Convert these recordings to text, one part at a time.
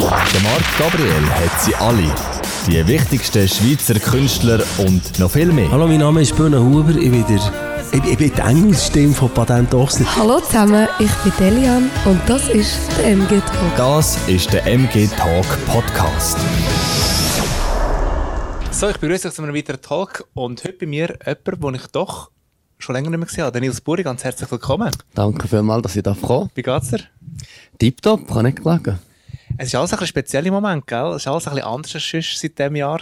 Der Marc Gabriel hat sie alle. Die wichtigsten Schweizer Künstler und noch viel mehr. Hallo, mein Name ist Böhne Huber. Ich bin, der, ich, ich bin die Engelsstimme von Patent Ochsner. Hallo zusammen, ich bin Delian und das ist der MG Talk. Das ist der MG Talk Podcast. So, ich begrüße euch zu einem weiteren Talk und heute bei mir jemand, den ich doch schon länger nicht mehr gesehen habe. Nils Buri, ganz herzlich willkommen. Danke vielmals, dass ich da komme. Wie geht's dir? Tipptopp, kann nicht klagen. Es ist alles ein speziell im Moment, gell? Es ist alles ein bisschen anders als sonst seit diesem Jahr.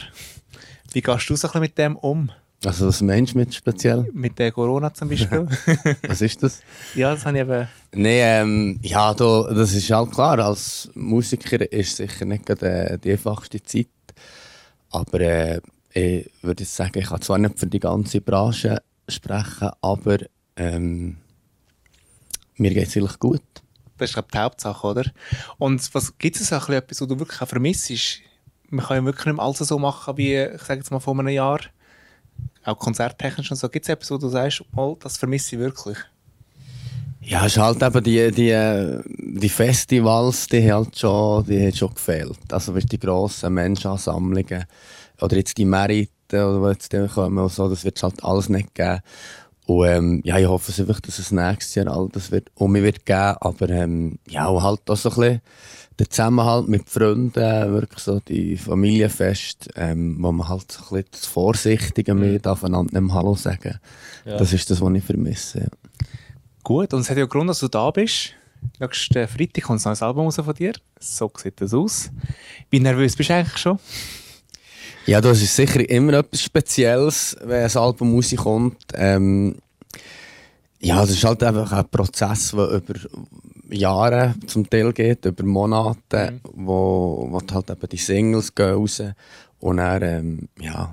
Wie gehst du so ein bisschen mit dem um? Also was meinst du mit speziell? Mit der Corona zum Beispiel? Was ist das? ja, das habe ich eben... Nein, ähm, ja, da, das ist halt klar. Als Musiker ist sicher nicht gerade, äh, die einfachste Zeit. Aber äh, ich würde sagen, ich kann zwar nicht für die ganze Branche sprechen, aber ähm, mir geht es eigentlich gut. Das ist glaube die Hauptsache, oder? Und was gibt es bisschen etwas, was du wirklich auch vermisst? Man kann ja wirklich nicht alles so machen wie, ich sage jetzt mal, vor einem Jahr. Auch konzerttechnisch und so. Gibt es etwas, wo du sagst, oh, das vermisse ich wirklich? Ja, es ist halt eben die, die, die Festivals, die, halt schon, die haben schon gefehlt. Also weißt, die grossen Menschenansammlungen oder jetzt die Meriten, oder jetzt die kommen und so, das wird es halt alles nicht geben. Und ähm, ja, ich hoffe einfach, dass es nächstes Jahr all das wird um mich wird geben. Aber ähm, ja, und halt auch so ein bisschen der Zusammenhalt mit Freunden, wirklich so die Familienfest, ähm, wo man halt so ein bisschen das Vorsichtige Mhm. mit aufeinander nicht Hallo sagen. Das ist das, was ich vermisse. Ja. Gut, und es hat ja Grund, dass du da bist. Nächsten Freitag kommt ein neues Album raus von dir. So sieht das aus. Wie nervös bist du eigentlich schon? Ja, das ist sicher immer etwas Spezielles, wenn ein Album rauskommt. Ähm, ja, es ist halt einfach ein Prozess, der über Jahre zum Teil geht, über Monate, wo, wo halt eben die Singles gehen raus und dann, ähm, ja,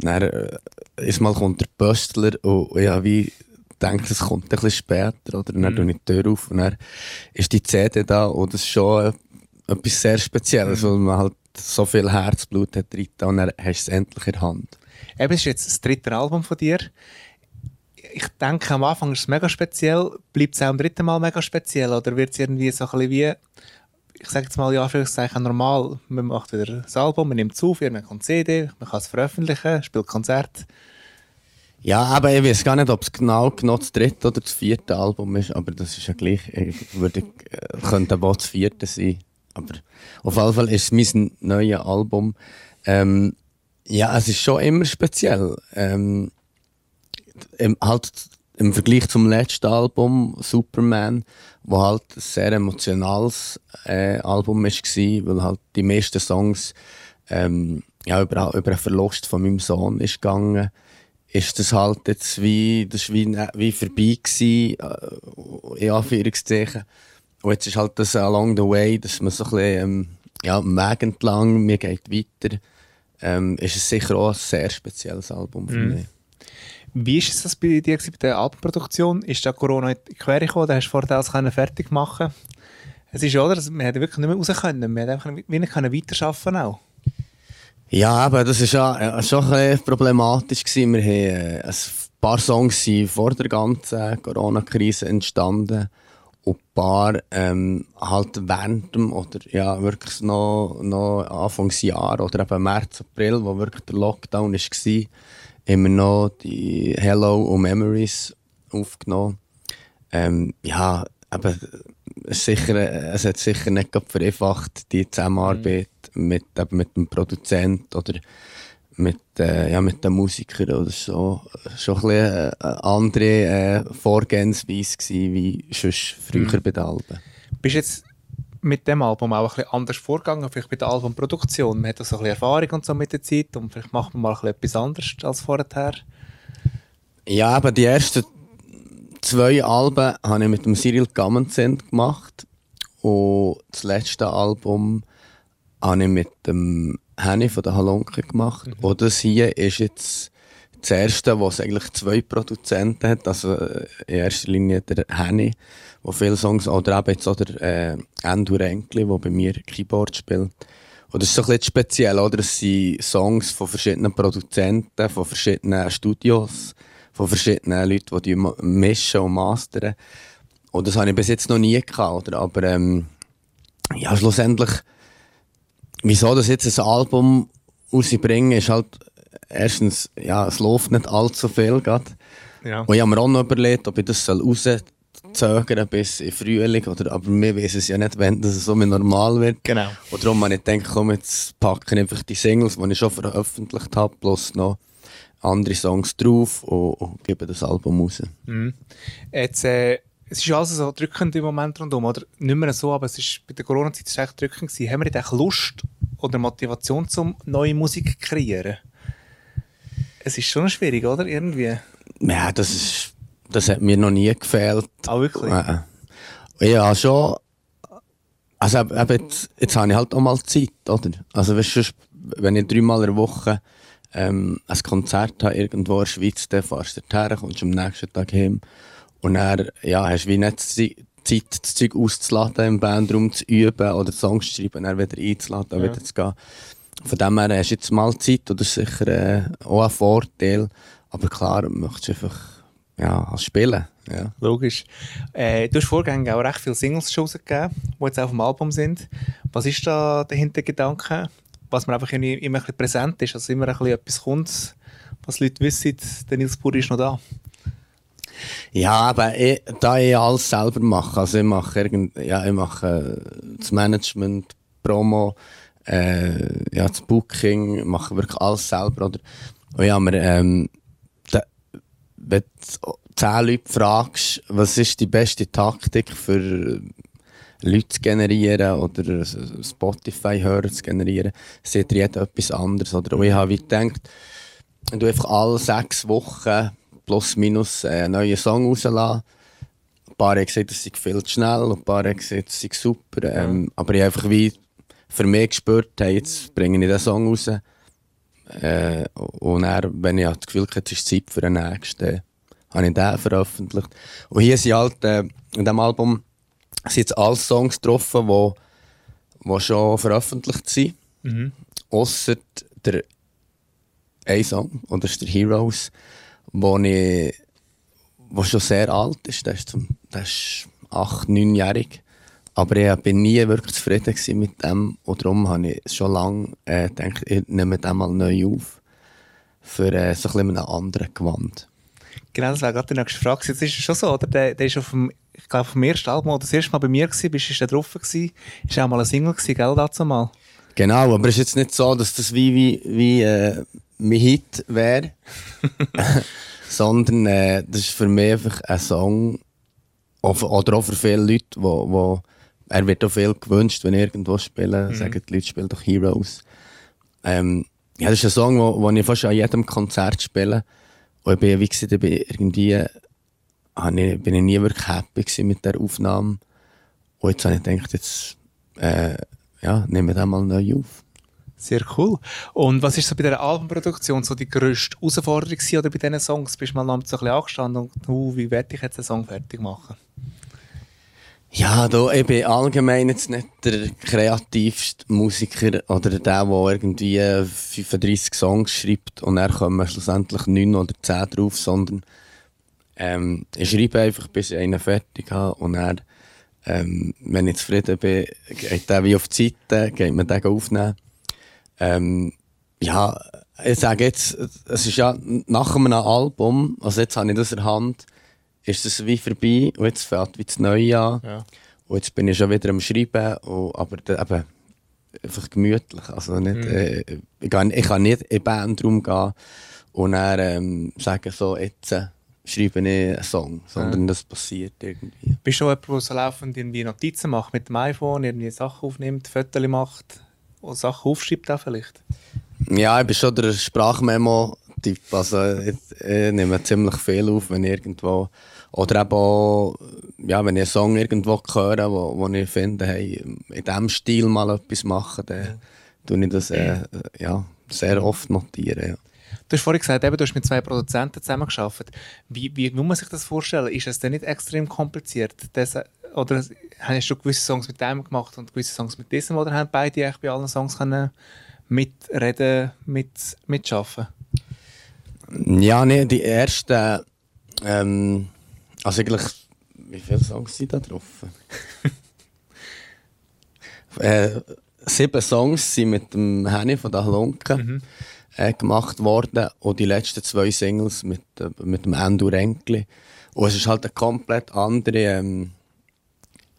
dann äh, ist mal kommt der Pöstler und ja, wie denke, es kommt ein bisschen später, oder? Dann tue ich die Tür auf und dann ist die CD da und das ist schon äh, etwas sehr Spezielles, weil man halt so viel Herzblut hat drin und dann hast du es endlich in der Hand. Eben, es ist jetzt das dritte Album von dir. Ich denke, am Anfang ist es mega speziell. Bleibt es auch am dritten Mal mega speziell? Oder wird es irgendwie so ein bisschen wie, ich sage jetzt mal, ja, Anführungszeichen normal. Man macht wieder das Album, man nimmt es auf, man kommt CD, man kann es veröffentlichen, spielt Konzert. Ja, aber ich weiß gar nicht, ob es genau, genau das dritte oder das vierte Album ist, aber das ist ja gleich. Ich würde, äh, könnte aber auch das vierte sein. Aber auf jeden Fall ist es mein neues Album. Ähm, ja, es ist schon immer speziell. Ähm, im, halt im Vergleich zum letzten Album, Superman, wo halt ein sehr emotionales äh, Album war, weil halt die meisten Songs ähm, ja, über, über einen Verlust von meinem Sohn ist gegangen ist das halt jetzt wie, das ist wie, wie vorbei gewesen, äh, in Anführungszeichen. Und jetzt ist halt das along the way, dass man so ein bisschen, ähm, ja, am Weg entlang, mir geht weiter, ähm, ist es sicher auch ein sehr spezielles Album für mich. Wie ist es das bei dir bei der Albumproduktion? Ist da Corona in die Quere gekommen? Da hast du vorher alles fertig machen Es ist ja, oder? Wir hätten wirklich nicht mehr raus können. Wir hätten einfach nicht- können weiterarbeiten auch. Ja, aber das war ja, schon ein bisschen problematisch. Wir haben äh, ein paar Songs sind vor der ganzen Corona-Krise entstanden und ein paar ähm, halt während dem oder ja, wirklich noch, noch Anfangsjahr oder eben März, April, wo wirklich der Lockdown war, wir noch die Hello und Memories aufgenommen. Ähm, ja, aber sicher, es hat sicher nicht vereinfacht, die Zusammenarbeit mit, eben mit dem Produzent oder mit, äh, ja, mit den Musikern oder so. Schon ein bisschen eine andere äh, Vorgehensweise gewesen, wie sonst früher bei den Alben. Bist du jetzt mit dem Album auch ein bisschen anders vorgegangen, vielleicht bei der Albumproduktion? Man hat auch so ein bisschen Erfahrung und so mit der Zeit und vielleicht macht man mal ein bisschen etwas anderes als vorher. Ja, aber die ersten zwei Alben habe ich mit dem Cyril Gammonsen gemacht. Und das letzte Album habe ich mit dem Henny von der Halunke gemacht. Und das hier ist jetzt das erste, was eigentlich zwei Produzenten hat. Also in erster Linie der Henny, der viele Songs, oder eben jetzt auch der äh, Endo Renkli, der bei mir Keyboard spielt. Und das ist so ein bisschen speziell, oder? Es sind Songs von verschiedenen Produzenten, von verschiedenen Studios, von verschiedenen Leuten, die die mischen und mastern. Und das habe ich bis jetzt noch nie gehabt, oder? Aber ähm, ja, schlussendlich wieso das jetzt ein Album rausbringen, ist halt erstens, ja, es läuft nicht allzu viel gerade. Ja. Und ich habe mir auch noch überlegt, ob ich das rauszögern bis in Frühling, oder, aber wir wissen es ja nicht, wenn das so normal wird. Genau. Und darum habe ich gedacht, komm, jetzt packe ich einfach die Singles, die ich schon veröffentlicht habe, plus noch andere Songs drauf und, und gebe das Album raus. Jetzt, äh, es ist alles so drückend im Moment rundum, oder? Nicht mehr so, aber es ist, bei der Corona-Zeit ist es echt drückend gewesen. Haben wir eigentlich Lust oder Motivation zum neue Musik zu kreieren? Es ist schon schwierig, oder? Irgendwie. Ja, das, ist, das hat mir noch nie gefehlt. Ah, wirklich? Ja, schon. Also eben, jetzt, jetzt habe ich halt auch mal Zeit, oder? Also weißt du, wenn ich dreimal in der Woche ähm, ein Konzert habe irgendwo in der Schweiz, dann fahrst du dorthin, kommst am nächsten Tag heim und dann ja, hast du wie nicht Zeit, das Zeug auszuladen, im Bandraum zu üben oder Songs zu schreiben, dann wieder einzuladen, Ja. wieder zu gehen. Von dem her hast du jetzt mal Zeit ist sicher äh, auch ein Vorteil. Aber klar, du möchtest einfach ja, spielen. Ja. Logisch. Äh, du hast vorgängig auch recht viele Singles schon rausgegeben, die jetzt auf dem Album sind. Was ist da der Hintergedanke? Was mir einfach immer ein bisschen präsent ist, also immer ein bisschen etwas kommt, was Leute wissen, der Nils Puri ist noch da. Ja, aber ich, da ich alles selber mache, also ich mache, irgend, ja, ich mache äh, das Management, Promo, äh, ja, das Booking, mache wirklich alles selber. Oder? Und ja, mir, ähm, da, wenn du zehn Leute fragst, was ist die beste Taktik für Leute zu generieren oder Spotify-Hörer zu generieren, sieht jeder etwas anderes. Oder? Und ich habe gedacht, du einfach alle sechs Wochen plus minus äh, einen neuen Song rauslassen. Ein paar haben gesagt, das sei viel zu schnell ein paar haben gesagt, das sei super. Ähm, Aber ich habe einfach wie für mich gespürt, hey, jetzt bringe ich den Song raus. Äh, und dann, wenn ich das Gefühl hatte, jetzt ist Zeit für den nächsten, habe ich den veröffentlicht. Und hier sind halt, äh, in diesem Album sind jetzt alle Songs getroffen, die, die schon veröffentlicht sind. Ausser der ein Song, und das ist der Heroes, wo, ich, wo schon sehr alt ist. Der ist, zum, der ist 8-, 9-jährig. Aber ich bin nie wirklich zufrieden mit dem. Und darum habe ich schon lange äh, gedacht, ich nehme den mal neu auf. Für äh, so ein bisschen einen anderen Gewand. Genau, das wäre gerade die nächste Frage. Jetzt ist es schon so, oder? Der, der ist auf dem, ich glaube, auf dem ersten Album, oder das erste Mal bei mir gewesen, bist du drauf gewesen. Ist auch mal ein Single gewesen, gell, dazu mal? Genau, aber es ist jetzt nicht so, dass das wie, wie, wie äh, mein Hit wäre. Sondern äh, das ist für mich einfach ein Song, oder auch für viele Leute, wo, wo er wird auch viel gewünscht, wenn ich irgendwo spiele, sagen die Leute, spiel doch Heroes. Ähm, ja, das ist ein Song, wo, wo ich fast an jedem Konzert spiele. Und ich bin, wie gesagt, ich bin irgendwie, ich, bin ich nie wirklich happy mit der Aufnahme. Und jetzt habe ich gedacht, jetzt, äh, ja, nehmen wir den mal neu auf. Sehr cool. Und was ist so bei dieser Albumproduktion so die grösste Herausforderung gewesen, oder bei diesen Songs? Bist du mal abends so ein bisschen angestanden und, uh, wie werde ich jetzt den Song fertig machen? Ja, da, ich bin allgemein jetzt nicht der kreativste Musiker oder der, der irgendwie 35 Songs schreibt und dann kommen schlussendlich 9 oder 10 drauf, sondern ähm, ich schreibe einfach, bis ich einen fertig habe und dann, ähm, wenn ich zufrieden bin, geht der wie auf die Seite, geht man den aufnehmen. Ähm, ja, ich sage jetzt, es ist ja nach einem Album, also jetzt habe ich das in der Hand, ist es wie vorbei und jetzt fängt wie das Neue an. Ja. Und jetzt bin ich schon wieder am Schreiben, und, aber eben einfach gemütlich. Also nicht, äh, ich, kann, ich kann nicht in den Bandraum gehen und dann ähm, sagen, so, jetzt äh, schreibe ich einen Song, sondern das passiert irgendwie. Bist du auch jemand, der so laufend irgendwie Notizen macht mit dem iPhone, irgendwie Sachen aufnimmt, Fotos macht und Sachen aufschreibt auch vielleicht? Ja, ich bin schon der Sprachmemo-Typ. Also ich, ich nehme ziemlich viel auf, wenn ich irgendwo. Oder eben auch, ja, wenn ich einen Song irgendwo höre, wo, wo ich finde, hey, in diesem Stil mal etwas machen, dann tue ich das äh, ja, sehr oft notieren. Ja. Du hast vorhin gesagt, eben, du hast mit zwei Produzenten zusammengearbeitet. Wie, wie muss man sich das vorstellen? Ist es denn nicht extrem kompliziert? Das, oder hast du gewisse Songs mit dem gemacht und gewisse Songs mit diesem? Oder haben beide eigentlich bei allen Songs können mitreden, mit, mitschaffen? Ja, nee, die ersten. Ähm, also eigentlich. Wie viele Songs sind da drauf? äh, sieben Songs sind mit dem Henny von der Halunke äh, gemacht worden und die letzten zwei Singles mit, äh, mit dem Endo Renkli. Und es ist halt eine komplett andere, ähm,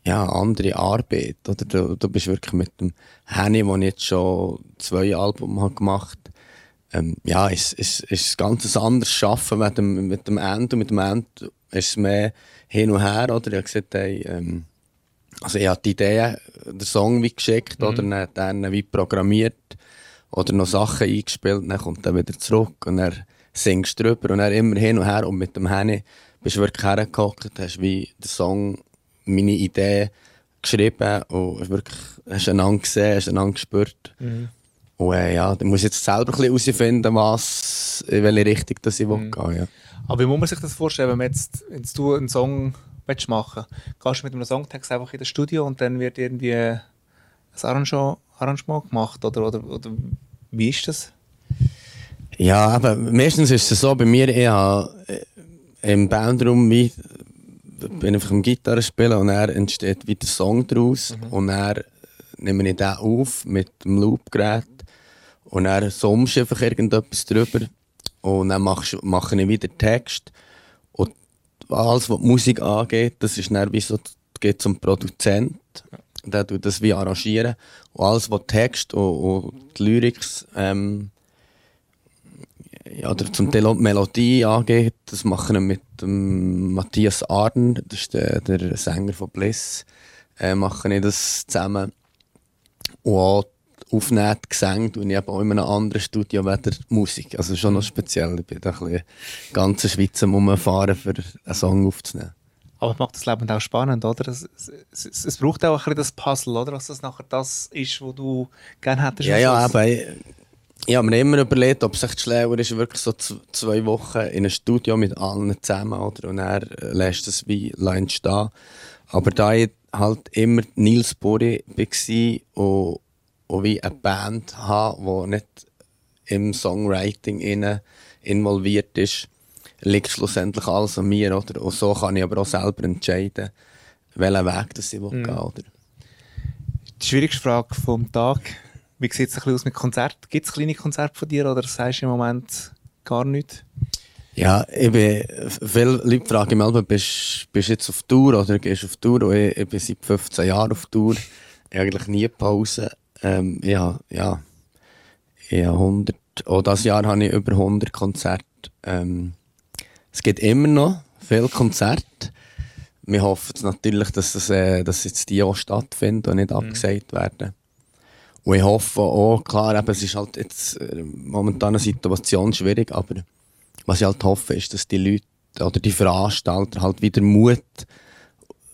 ja, andere Arbeit. Oder? Du, du bist wirklich mit dem Henny, wo ich jetzt schon zwei Alben habe gemacht ähm, ja, es ist, ist ein ganz anderes Arbeiten mit dem, mit dem Endo. Mit dem Endo ist es mehr hin und her. Oder? Ich habe gesagt, hey, ähm, also ich habe die Idee, den Song wie geschickt Mhm. oder dann, dann wie programmiert oder noch Sachen eingespielt, dann kommt er wieder zurück und er singst drüber und er immer hin und her und mit dem Henny bist du wirklich hergehockt, hast wie den Song, meine Idee geschrieben und wirklich hast einander gesehen, hast einander gespürt. Mhm. Und äh, ja, dann muss ich jetzt selber ein bisschen herausfinden, was, in welche Richtung das ich Mhm. gehen ja. Aber wie muss man sich das vorstellen, wenn, man jetzt, wenn du einen Song willst machen willst? Gehst du mit einem Songtext einfach in das Studio und dann wird irgendwie ein Arrangement, Arrangement gemacht? Oder, oder, oder wie ist das? Ja, aber meistens ist es so, bei mir, ich habe äh, im Bandraum wie, bin einfach am Gitarre spielen und dann entsteht wieder Song daraus und dann nehme ich den auf mit dem Loopgerät und dann summst einfach irgendetwas drüber und dann machst, mache ich wieder Text und alles, was die Musik angeht, das ist dann wie so, geht zum Produzent, der tut das wie arrangieren und alles, was Text und, und die Lyrics ähm, ja, oder zum Teil auch die Melodie angeht, das machen wir mit dem Matthias Arden, das ist der, der Sänger von Bliss, äh, machen wir das zusammen. Und auch die Gesänge, tue ich eben auch in einem anderen Studio weder Musik. Also schon noch speziell. Ich bin da ein bisschen ganze Schweiz am Umfahren, für einen Song aufzunehmen. Aber es macht das Leben auch spannend, oder? Es, es, es, es braucht auch ein bisschen das Puzzle, oder? Dass das nachher das ist, was du gerne hättest. Ja, ja, aber ich, habe mir immer überlegt, ob es echt schlauer ist, wirklich so zwei Wochen in einem Studio mit allen zusammen, oder? Und er lässt es wie entstehen. Aber da ich halt immer Nils Bori war und, und wie eine Band habe, die nicht im Songwriting involviert ist, liegt schlussendlich alles an mir, oder? Und so kann ich aber auch selber entscheiden, welchen Weg das ich will gehen oder? Die schwierigste Frage vom Tag. Wie sieht es aus mit Konzert? Gibt es kleine Konzerte von dir oder sagst du im Moment gar nichts? Ja, ich bin, viele Leute fragen mich, bist du jetzt auf Tour oder gehst du auf Tour? Und ich, ich bin seit 15 Jahren auf Tour. Ich eigentlich nie Pause. Ähm, habe, ja, ich habe 100, auch dieses Jahr habe ich über 100 Konzerte. Ähm, es gibt immer noch viele Konzerte. Wir hoffen natürlich, dass, das, äh, dass jetzt die auch stattfinden und nicht abgesagt werden. Und ich hoffe auch, klar, eben, es ist halt jetzt äh, momentan eine Situation schwierig, aber was ich halt hoffe, ist, dass die Leute oder die Veranstalter halt wieder Mut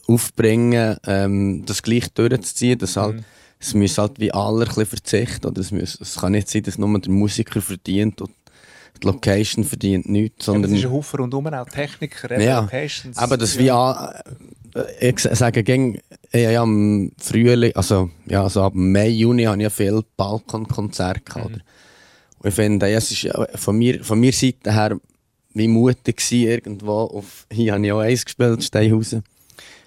aufbringen, ähm, das gleich durchzuziehen. Dass halt, Es müssen halt wie alle ein bisschen verzichten. Oder es, muss, es kann nicht sein, dass nur der Musiker verdient und die Location verdient nichts, sondern... es ist ein Haufen rundum, auch Techniker, Ja, Locations. aber das wie an, äh, ich sage gegen ja, ja, im Frühling, also ja, also ab Mai, Juni habe ich ja viel Balkonkonzerte gehabt. oder? Und ich finde, ja, es ist ja von mir, von mir Seite her wie mutig gewesen, irgendwo auf, hier habe ich auch eins gespielt, Steinhausen,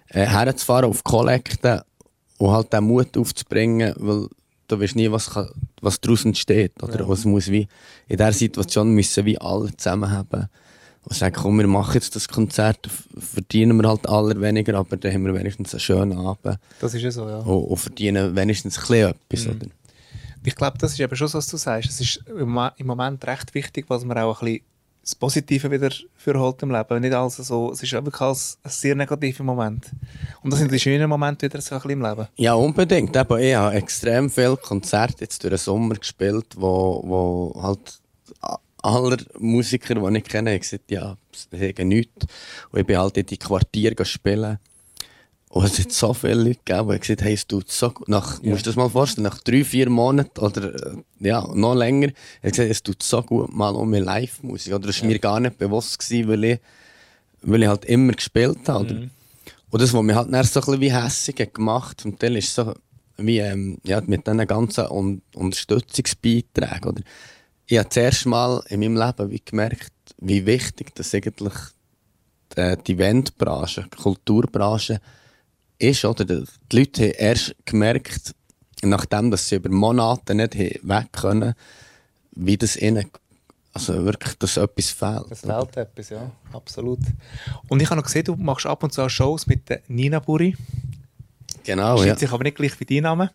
äh, herzufahren auf Kollekten und halt den Mut aufzubringen, weil du weißt nie, was, kann, was daraus entsteht. Oder was muss wie, in dieser Situation müssen wir alle zusammen haben. Und sagen, komm, wir machen jetzt das Konzert, verdienen wir halt aller weniger, aber dann haben wir wenigstens einen schönen Abend Das ist ja so, ja. und, und verdienen wenigstens ein bisschen etwas. Oder? Ich glaube, das ist eben schon so, was du sagst. Es ist im Moment recht wichtig, was man auch ein bisschen das Positive wieder fürholt im Leben. Nicht alles so, es ist wirklich alles ein sehr negativer Moment. Und das sind die schönen Momente wieder so ein bisschen im Leben. Ja, unbedingt. Eben, ich habe extrem viele Konzerte jetzt durch den Sommer gespielt, wo, wo halt a- alle Musiker, die ich kenne, haben gesagt, ja, sie haben nichts. Und ich bin halt in die Quartiere spielen. Und es hat so viele Leute gegeben, die gesagt haben, hey, es tut so gut. Nach, Musst du das mal vorstellen, nach drei, vier Monaten oder äh, ja, noch länger, hat gesagt, es tut so gut mal um Live-Musik. Oder das war mir gar nicht bewusst, gewesen, weil ich, weil ich halt immer gespielt habe. Oder? Und das, was mich halt dann so ein bisschen wie hässig hat gemacht zum Teil ist so wie ähm, ja, mit diesen ganzen Un Unterstützungsbeiträgen. Oder? Ich habe zuerst mal in meinem Leben wie gemerkt, wie wichtig das eigentlich die, die Eventbranche, die Kulturbranche ist. Oder? Die Leute haben erst gemerkt, nachdem dass sie über Monate nicht weg können, wie das ihnen, also wirklich, dass etwas fehlt. Das fehlt etwas, ja, absolut. Und ich habe noch gesehen, du machst ab und zu Shows mit der Nina Buri. Genau, Schreibt ja. sich aber nicht gleich wie dein Name.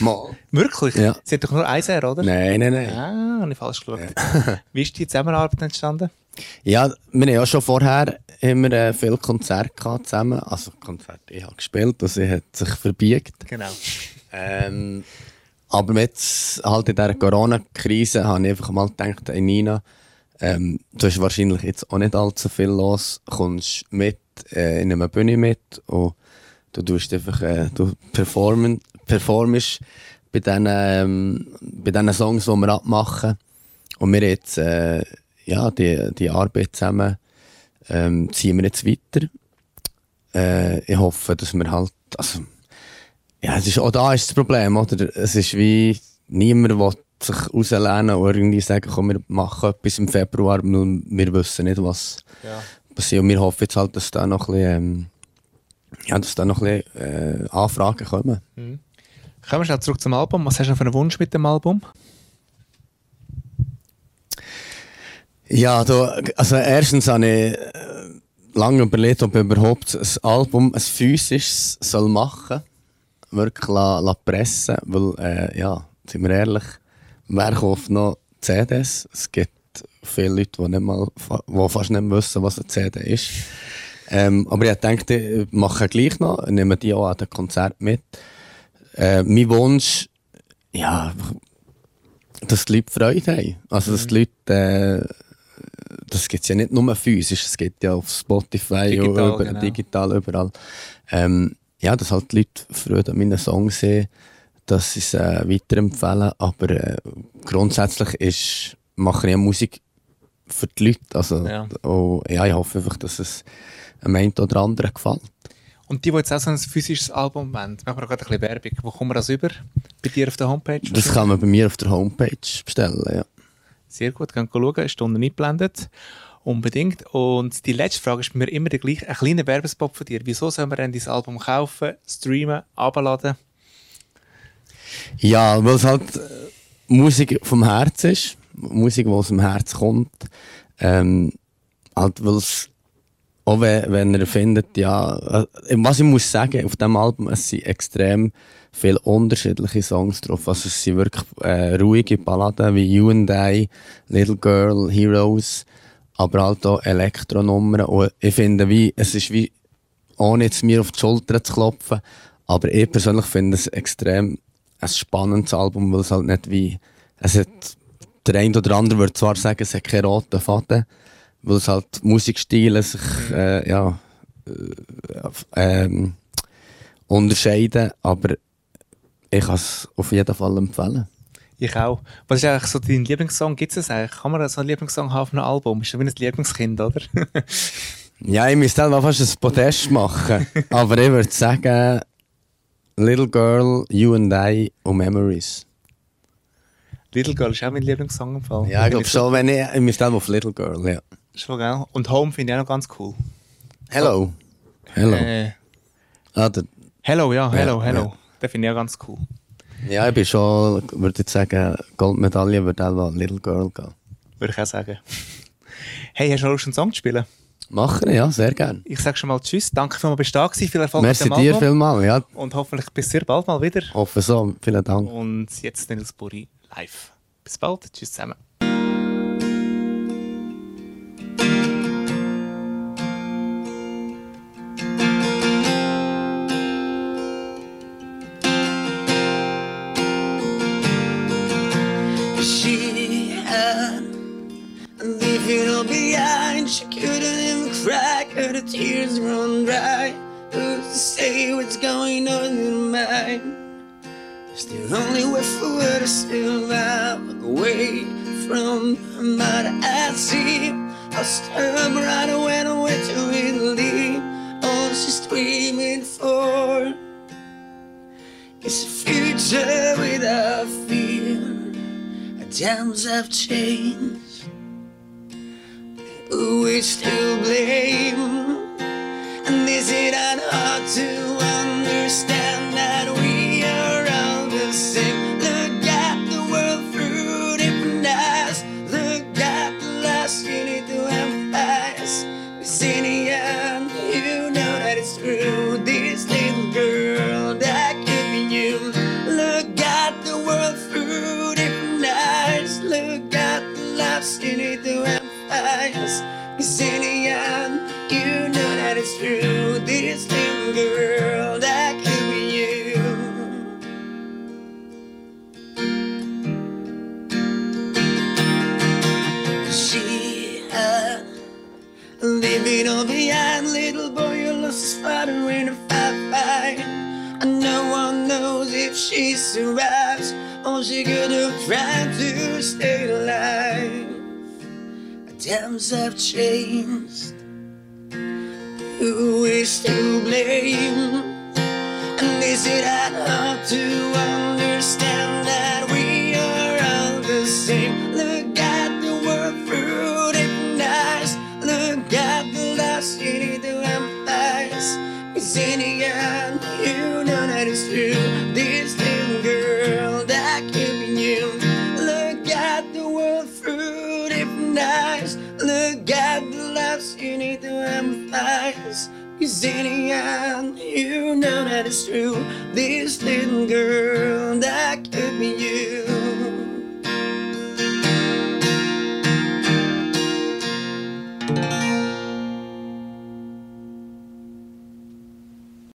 Mal. Wirklich? Ja. Sie hat doch nur ein R, oder? Nein, nein, nein. Ah, habe ich falsch geschaut. Wie ist die Zusammenarbeit entstanden? Ja, wir haben ja schon vorher immer äh, viele Konzerte gehabt zusammen. Also Konzerte, ich habe gespielt und sie hat sich verbiegt. Genau. Ähm, aber jetzt halt in dieser Corona-Krise habe ich einfach mal gedacht, hey Nina, ähm, du hast wahrscheinlich jetzt auch nicht allzu viel los, kommst mit äh, in einer Bühne mit und du tust einfach, äh, du performen, performst bei diesen, ähm, bei diesen Songs, die wir abmachen. Und wir jetzt, äh, ja, die, die Arbeit zusammen ähm, ziehen wir jetzt weiter. Äh, ich hoffe, dass wir halt, also, ja, es ist, auch da ist das Problem, oder? Es ist wie, niemand will sich rauslehnen und irgendwie sagen, komm, wir machen etwas im Februar, weil wir wissen nicht, was Ja. passiert. Und wir hoffen jetzt halt, dass da noch ein bisschen, ähm, ja, dass da noch ein bisschen, äh, Anfragen kommen. Kommen wir schnell zurück zum Album. Was hast du noch für einen Wunsch mit dem Album? Ja, du, also erstens habe ich äh, lange überlegt, ob ich überhaupt ein Album, ein physisches soll machen Wirklich la, la pressen, weil, äh, ja, sind wir ehrlich, wer kauft noch CDs? Es gibt viele Leute, die, nicht mal, die fast nicht wissen, was eine CD ist. Ähm, aber ich dachte, ich mache gleich noch, nehme die auch an den Konzert mit. Äh, mein Wunsch, ja, dass die Leute Freude haben. Also, dass die Leute, äh, das gibt es ja nicht nur physisch, es gibt ja auf Spotify Digital, über, genau. digital überall. Ähm, ja, dass halt die Leute Freude an meinen Songs sehen, dass sie es äh, weiterempfehlen. Aber äh, grundsätzlich ist, mache ich ja Musik für die Leute. Also, Ja. Und, ja, ich hoffe einfach, dass es einem einen oder anderen gefällt. Und die, die jetzt auch so ein physisches Album wollen, machen wir gerade ein bisschen Werbung. Wo kommen wir das über? Bei dir auf der Homepage? Das kann man bei mir auf der Homepage bestellen. Ja. Sehr gut, gehen schauen, eine Stunde eingeblendet. Unbedingt. Und die letzte Frage ist mir immer die gleiche. Ein kleiner Werbespot von dir. Wieso sollen wir denn dein Album kaufen, streamen, abladen? Ja, weil es halt äh, Musik vom Herz ist. Musik, die aus dem Herz kommt. Ähm, halt, weil es, auch wenn, wenn ihr findet, ja, äh, was ich muss sagen, auf dem Album, es sind extrem viele unterschiedliche Songs drauf. Also es sind wirklich äh, ruhige Balladen wie You and I, Little Girl, Heroes, aber halt auch Elektronummern. Und ich finde, wie, es ist wie, ohne jetzt mir auf die Schulter zu klopfen, aber ich persönlich finde es extrem ein spannendes Album, weil es halt nicht wie, es hat, der eine oder andere würde zwar sagen, es hat keinen roten Faden, weil es halt Musikstile sich, äh, ja, äh, ähm, unterscheiden, aber ich kann es auf jeden Fall empfehlen. Ich auch. Was ist eigentlich so dein Lieblingssong? Gibt es das eigentlich? Kann man so einen Lieblingssong haben auf einem Album? Ist ja wie ein Lieblingskind, oder? Ja, ich müsste halt fast ein Podest machen, aber ich würde sagen, Little Girl, You and I und Memories. Little Girl ist auch mein Lieblingssong im Fall. Ja, ich glaube schon, wenn ich, ich müsste halt auf Little Girl, ja. Schon, gell? Und Home finde ich auch noch ganz cool. Hello. Hello. Äh, Ah, der, hello, ja, hello, Ja, hello. ja. Den finde ich auch ganz cool. ja, ich bin schon, würde ich sagen, Goldmedaille würde auch an Little Girl gehen. Würde ich auch sagen. Hey, hast du noch Lust, einen Song zu spielen? Machen, ja, sehr gerne. Ich sage schon mal Tschüss. Danke für mal bist du da gewesen. Viel Erfolg Merci mit dem dir Album. vielmals, ja. Und hoffentlich bis sehr bald mal wieder. Hoffe so, vielen Dank. Und jetzt Nils Buri live. Bis bald. Tschüss zusammen. The I see. Her brother went away to Italy. All she's dreaming for is a future without fear. Times have changed. Who is to blame? And is it hard to understand eyes. Cause in the end, you know that it's true. This little girl that could be you. She had living on behind little boy You lost his father in a fight. And no one knows if she survives. or she could have tried to stay alive times have changed. Who is to blame? And is it hard to understand? Cause in the end, you know that it's true. This little girl, that could be you.